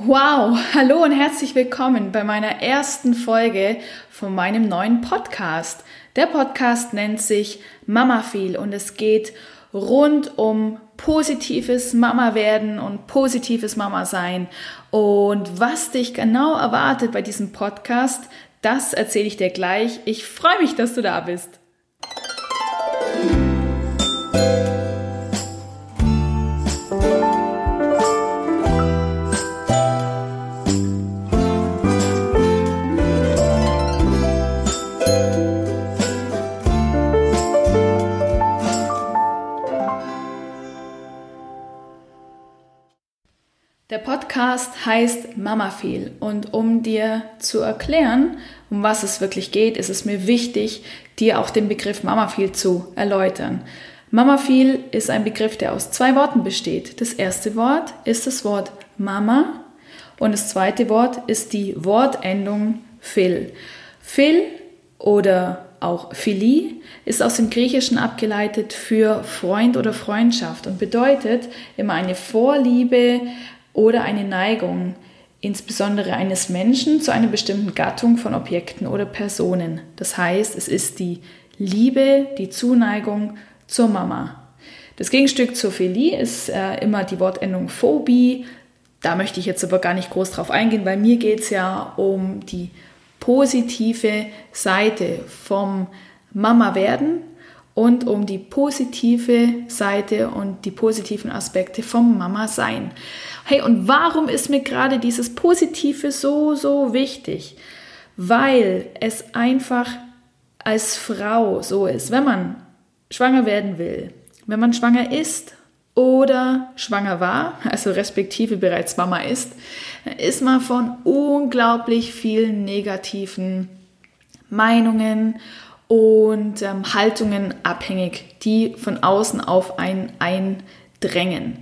Wow, hallo und herzlich willkommen bei meiner ersten Folge von meinem neuen Podcast. Der Podcast nennt sich Mama Feel und es geht rund um positives Mama werden und positives Mama sein. Und was dich genau erwartet bei diesem Podcast, das erzähle ich dir gleich. Ich freue mich, dass du da bist. Podcast heißt Mama Feel und um dir zu erklären, um was es wirklich geht, ist es mir wichtig, dir auch den Begriff Mama Feel zu erläutern. Mama Feel ist ein Begriff, der aus zwei Worten besteht. Das erste Wort ist das Wort Mama und das zweite Wort ist die Wortendung Phil. Phil oder auch Philie ist aus dem Griechischen abgeleitet für Freund oder Freundschaft und bedeutet immer eine Vorliebe, oder eine Neigung, insbesondere eines Menschen, zu einer bestimmten Gattung von Objekten oder Personen. Das heißt, es ist die Liebe, die Zuneigung zur Mama. Das Gegenstück zur Philie ist äh, immer die Wortendung Phobie. Da möchte ich jetzt aber gar nicht groß drauf eingehen, weil mir geht es ja um die positive Seite vom Mama werden und um die positive Seite und die positiven Aspekte vom Mama sein. Hey, und warum ist mir gerade dieses Positive so, so wichtig? Weil es einfach als Frau so ist, wenn man schwanger werden will, wenn man schwanger ist oder schwanger war, also respektive bereits Mama ist, ist man von unglaublich vielen negativen Meinungen und ähm, Haltungen abhängig, die von außen auf einen eindrängen.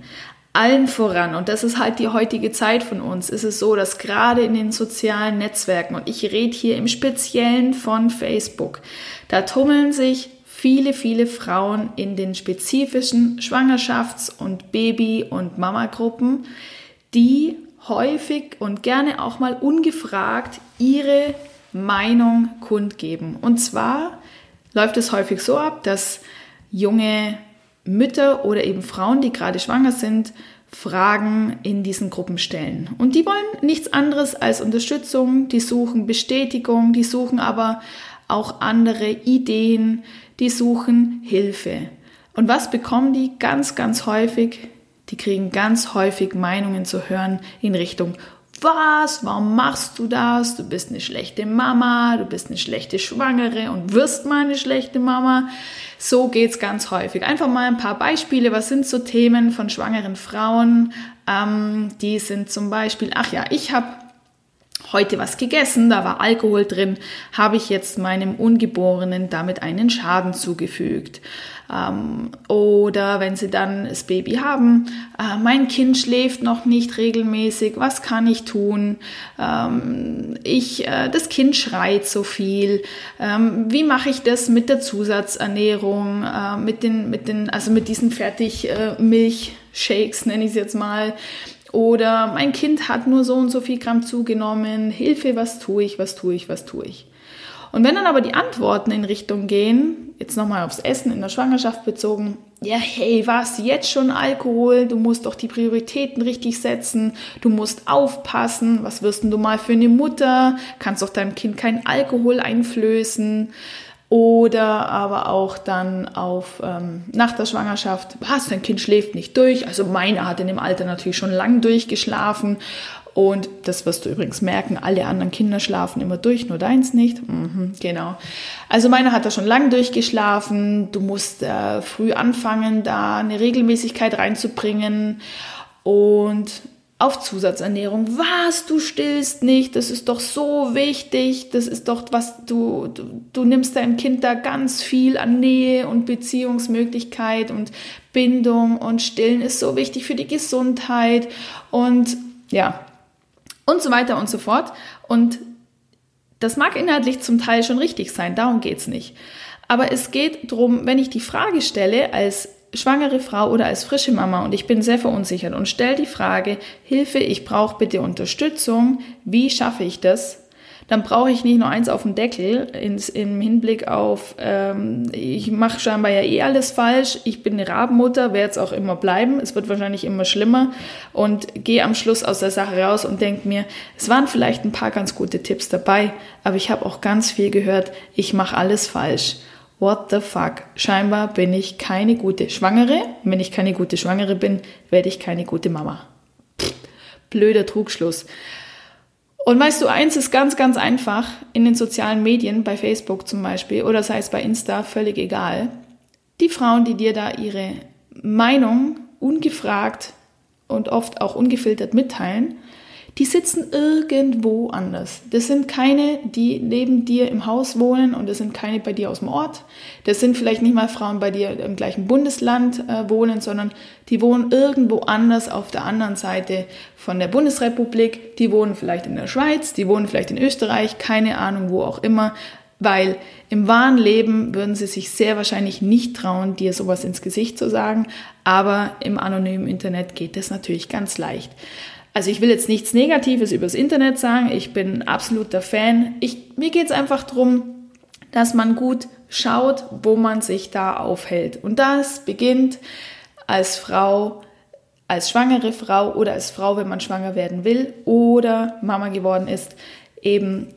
Allen voran, und das ist halt die heutige Zeit von uns, ist es so, dass gerade in den sozialen Netzwerken, und ich rede hier im Speziellen von Facebook, da tummeln sich viele, viele Frauen in den spezifischen Schwangerschafts- und Baby- und Mama-Gruppen, die häufig und gerne auch mal ungefragt ihre Meinung kundgeben. Und zwar läuft es häufig so ab, dass junge Mütter oder eben Frauen, die gerade schwanger sind, Fragen in diesen Gruppen stellen. Und die wollen nichts anderes als Unterstützung, die suchen Bestätigung, die suchen aber auch andere Ideen, die suchen Hilfe. Und was bekommen die ganz, ganz häufig? Die kriegen ganz häufig Meinungen zu hören in Richtung, was, warum machst du das? Du bist eine schlechte Mama, du bist eine schlechte Schwangere und wirst mal eine schlechte Mama. So geht's ganz häufig. Einfach mal ein paar Beispiele. Was sind so Themen von schwangeren Frauen? Ähm, die sind zum Beispiel, ach ja, ich habe heute was gegessen, da war Alkohol drin, habe ich jetzt meinem Ungeborenen damit einen Schaden zugefügt. Ähm, oder wenn sie dann das Baby haben, äh, mein Kind schläft noch nicht regelmäßig, was kann ich tun? Ähm, ich, äh, das Kind schreit so viel. Ähm, wie mache ich das mit der Zusatzernährung, äh, mit den, mit den, also mit diesen Fertigmilchshakes, nenne ich es jetzt mal? Oder mein Kind hat nur so und so viel Gramm zugenommen. Hilfe, was tue ich, was tue ich, was tue ich? Und wenn dann aber die Antworten in Richtung gehen, jetzt nochmal aufs Essen in der Schwangerschaft bezogen, ja, hey, was, jetzt schon Alkohol? Du musst doch die Prioritäten richtig setzen. Du musst aufpassen. Was wirst denn du mal für eine Mutter? Kannst doch deinem Kind keinen Alkohol einflößen oder aber auch dann auf ähm, nach der Schwangerschaft, was, dein Kind schläft nicht durch. Also meine hat in dem Alter natürlich schon lang durchgeschlafen und das wirst du übrigens merken, alle anderen Kinder schlafen immer durch, nur deins nicht. Mhm, genau. Also meine hat da schon lang durchgeschlafen. Du musst äh, früh anfangen, da eine Regelmäßigkeit reinzubringen. Und auf Zusatzernährung. Was, du stillst nicht, das ist doch so wichtig, das ist doch was, du, du, du nimmst deinem Kind da ganz viel an Nähe und Beziehungsmöglichkeit und Bindung und Stillen ist so wichtig für die Gesundheit und ja, und so weiter und so fort. Und das mag inhaltlich zum Teil schon richtig sein, darum geht es nicht. Aber es geht darum, wenn ich die Frage stelle als schwangere Frau oder als frische Mama und ich bin sehr verunsichert und stelle die Frage, Hilfe, ich brauche bitte Unterstützung, wie schaffe ich das? Dann brauche ich nicht nur eins auf dem Deckel ins, im Hinblick auf, ähm, ich mache scheinbar ja eh alles falsch, ich bin eine Rabenmutter, werde es auch immer bleiben, es wird wahrscheinlich immer schlimmer und gehe am Schluss aus der Sache raus und denke mir, es waren vielleicht ein paar ganz gute Tipps dabei, aber ich habe auch ganz viel gehört, ich mache alles falsch. What the fuck? Scheinbar bin ich keine gute Schwangere. Wenn ich keine gute Schwangere bin, werde ich keine gute Mama. Blöder Trugschluss. Und weißt du, eins ist ganz, ganz einfach in den sozialen Medien, bei Facebook zum Beispiel, oder sei es bei Insta, völlig egal. Die Frauen, die dir da ihre Meinung ungefragt und oft auch ungefiltert mitteilen, die sitzen irgendwo anders. Das sind keine, die neben dir im Haus wohnen und das sind keine bei dir aus dem Ort. Das sind vielleicht nicht mal Frauen bei dir im gleichen Bundesland äh, wohnen, sondern die wohnen irgendwo anders auf der anderen Seite von der Bundesrepublik. Die wohnen vielleicht in der Schweiz, die wohnen vielleicht in Österreich, keine Ahnung wo auch immer. Weil im wahren Leben würden sie sich sehr wahrscheinlich nicht trauen, dir sowas ins Gesicht zu sagen, aber im anonymen Internet geht das natürlich ganz leicht. Also ich will jetzt nichts Negatives übers Internet sagen, ich bin absoluter Fan. Ich, mir geht es einfach darum, dass man gut schaut, wo man sich da aufhält. Und das beginnt als Frau, als schwangere Frau oder als Frau, wenn man schwanger werden will oder Mama geworden ist, eben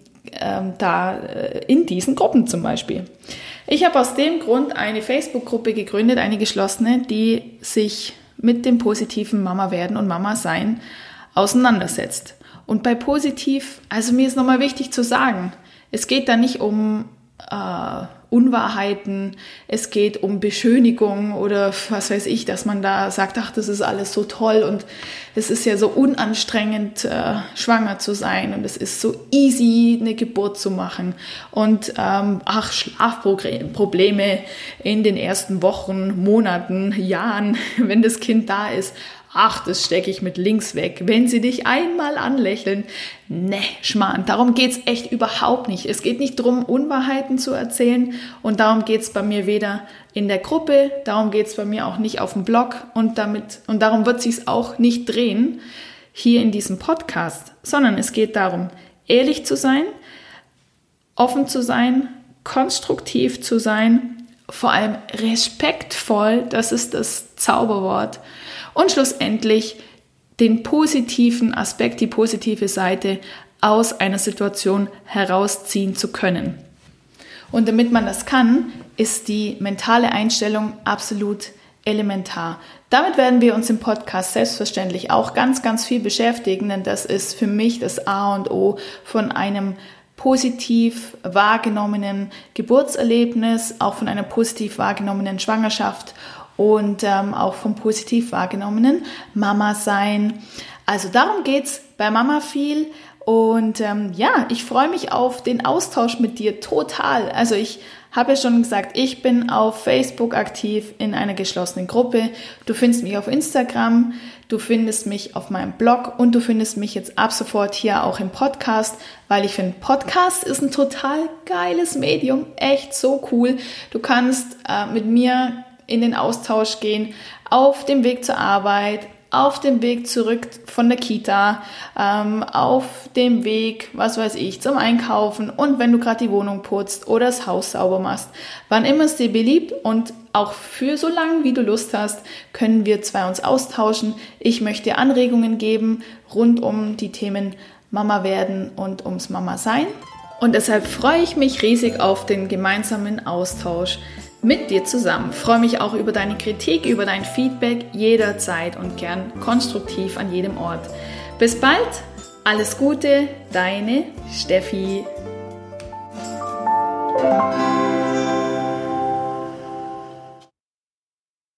ähm, da äh, in diesen Gruppen zum Beispiel. Ich habe aus dem Grund eine Facebook-Gruppe gegründet, eine geschlossene, die sich mit dem positiven Mama werden und Mama sein auseinandersetzt. Und bei positiv, also mir ist nochmal wichtig zu sagen, es geht da nicht um äh, Unwahrheiten, es geht um Beschönigung oder was weiß ich, dass man da sagt, ach, das ist alles so toll und es ist ja so unanstrengend, äh, schwanger zu sein und es ist so easy, eine Geburt zu machen und ähm, ach, Schlafprobleme in den ersten Wochen, Monaten, Jahren, wenn das Kind da ist ach, das stecke ich mit links weg. Wenn sie dich einmal anlächeln, ne, Schmarrn, darum geht's echt überhaupt nicht. Es geht nicht darum, Unwahrheiten zu erzählen und darum geht's bei mir weder in der Gruppe, darum geht's bei mir auch nicht auf dem Blog und damit, und darum wird sich's auch nicht drehen hier in diesem Podcast, sondern es geht darum, ehrlich zu sein, offen zu sein, konstruktiv zu sein, vor allem respektvoll, das ist das Zauberwort und schlussendlich den positiven Aspekt, die positive Seite aus einer Situation herausziehen zu können. Und damit man das kann, ist die mentale Einstellung absolut elementar. Damit werden wir uns im Podcast selbstverständlich auch ganz, ganz viel beschäftigen, denn das ist für mich das A und O von einem positiv wahrgenommenen Geburtserlebnis, auch von einer positiv wahrgenommenen Schwangerschaft und ähm, auch vom positiv wahrgenommenen Mama sein. Also darum geht's bei Mama viel. Und ähm, ja, ich freue mich auf den Austausch mit dir total. Also ich habe ja schon gesagt, ich bin auf Facebook aktiv in einer geschlossenen Gruppe. Du findest mich auf Instagram, du findest mich auf meinem Blog und du findest mich jetzt ab sofort hier auch im Podcast, weil ich finde, Podcast ist ein total geiles Medium, echt so cool. Du kannst äh, mit mir in den Austausch gehen, auf dem Weg zur Arbeit, auf dem Weg zurück von der Kita, ähm, auf dem Weg, was weiß ich, zum Einkaufen und wenn du gerade die Wohnung putzt oder das Haus sauber machst. Wann immer es dir beliebt und auch für so lange, wie du Lust hast, können wir zwei uns austauschen. Ich möchte Anregungen geben rund um die Themen Mama werden und ums Mama sein. Und deshalb freue ich mich riesig auf den gemeinsamen Austausch mit dir zusammen. Freue mich auch über deine Kritik, über dein Feedback jederzeit und gern konstruktiv an jedem Ort. Bis bald, alles Gute, deine Steffi.